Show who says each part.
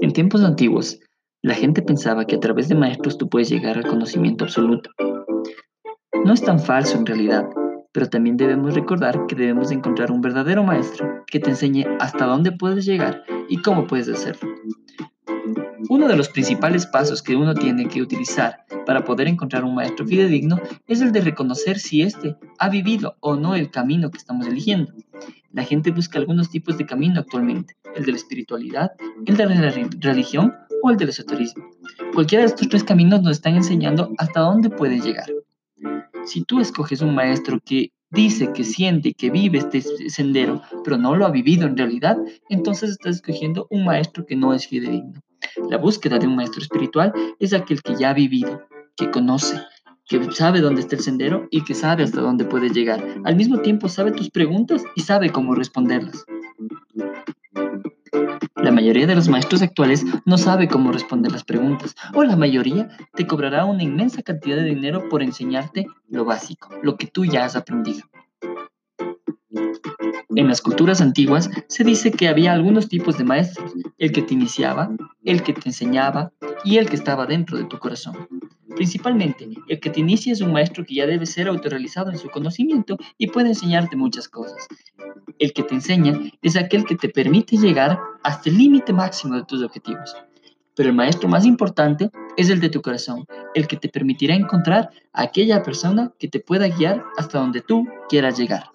Speaker 1: En tiempos antiguos, la gente pensaba que a través de maestros tú puedes llegar al conocimiento absoluto. No es tan falso en realidad, pero también debemos recordar que debemos encontrar un verdadero maestro que te enseñe hasta dónde puedes llegar y cómo puedes hacerlo. Uno de los principales pasos que uno tiene que utilizar para poder encontrar un maestro fidedigno es el de reconocer si éste ha vivido o no el camino que estamos eligiendo. La gente busca algunos tipos de camino actualmente, el de la espiritualidad, el de la religión o el del esoterismo. Cualquiera de estos tres caminos nos están enseñando hasta dónde puede llegar. Si tú escoges un maestro que dice que siente que vive este sendero, pero no lo ha vivido en realidad, entonces estás escogiendo un maestro que no es fidedigno. La búsqueda de un maestro espiritual es aquel que ya ha vivido, que conoce, que sabe dónde está el sendero y que sabe hasta dónde puede llegar. Al mismo tiempo sabe tus preguntas y sabe cómo responderlas. La mayoría de los maestros actuales no sabe cómo responder las preguntas, o la mayoría te cobrará una inmensa cantidad de dinero por enseñarte lo básico, lo que tú ya has aprendido. En las culturas antiguas se dice que había algunos tipos de maestros, el que te iniciaba, el que te enseñaba y el que estaba dentro de tu corazón. Principalmente, el que te inicia es un maestro que ya debe ser autorrealizado en su conocimiento y puede enseñarte muchas cosas. El que te enseña es aquel que te permite llegar hasta el límite máximo de tus objetivos. Pero el maestro más importante es el de tu corazón, el que te permitirá encontrar a aquella persona que te pueda guiar hasta donde tú quieras llegar.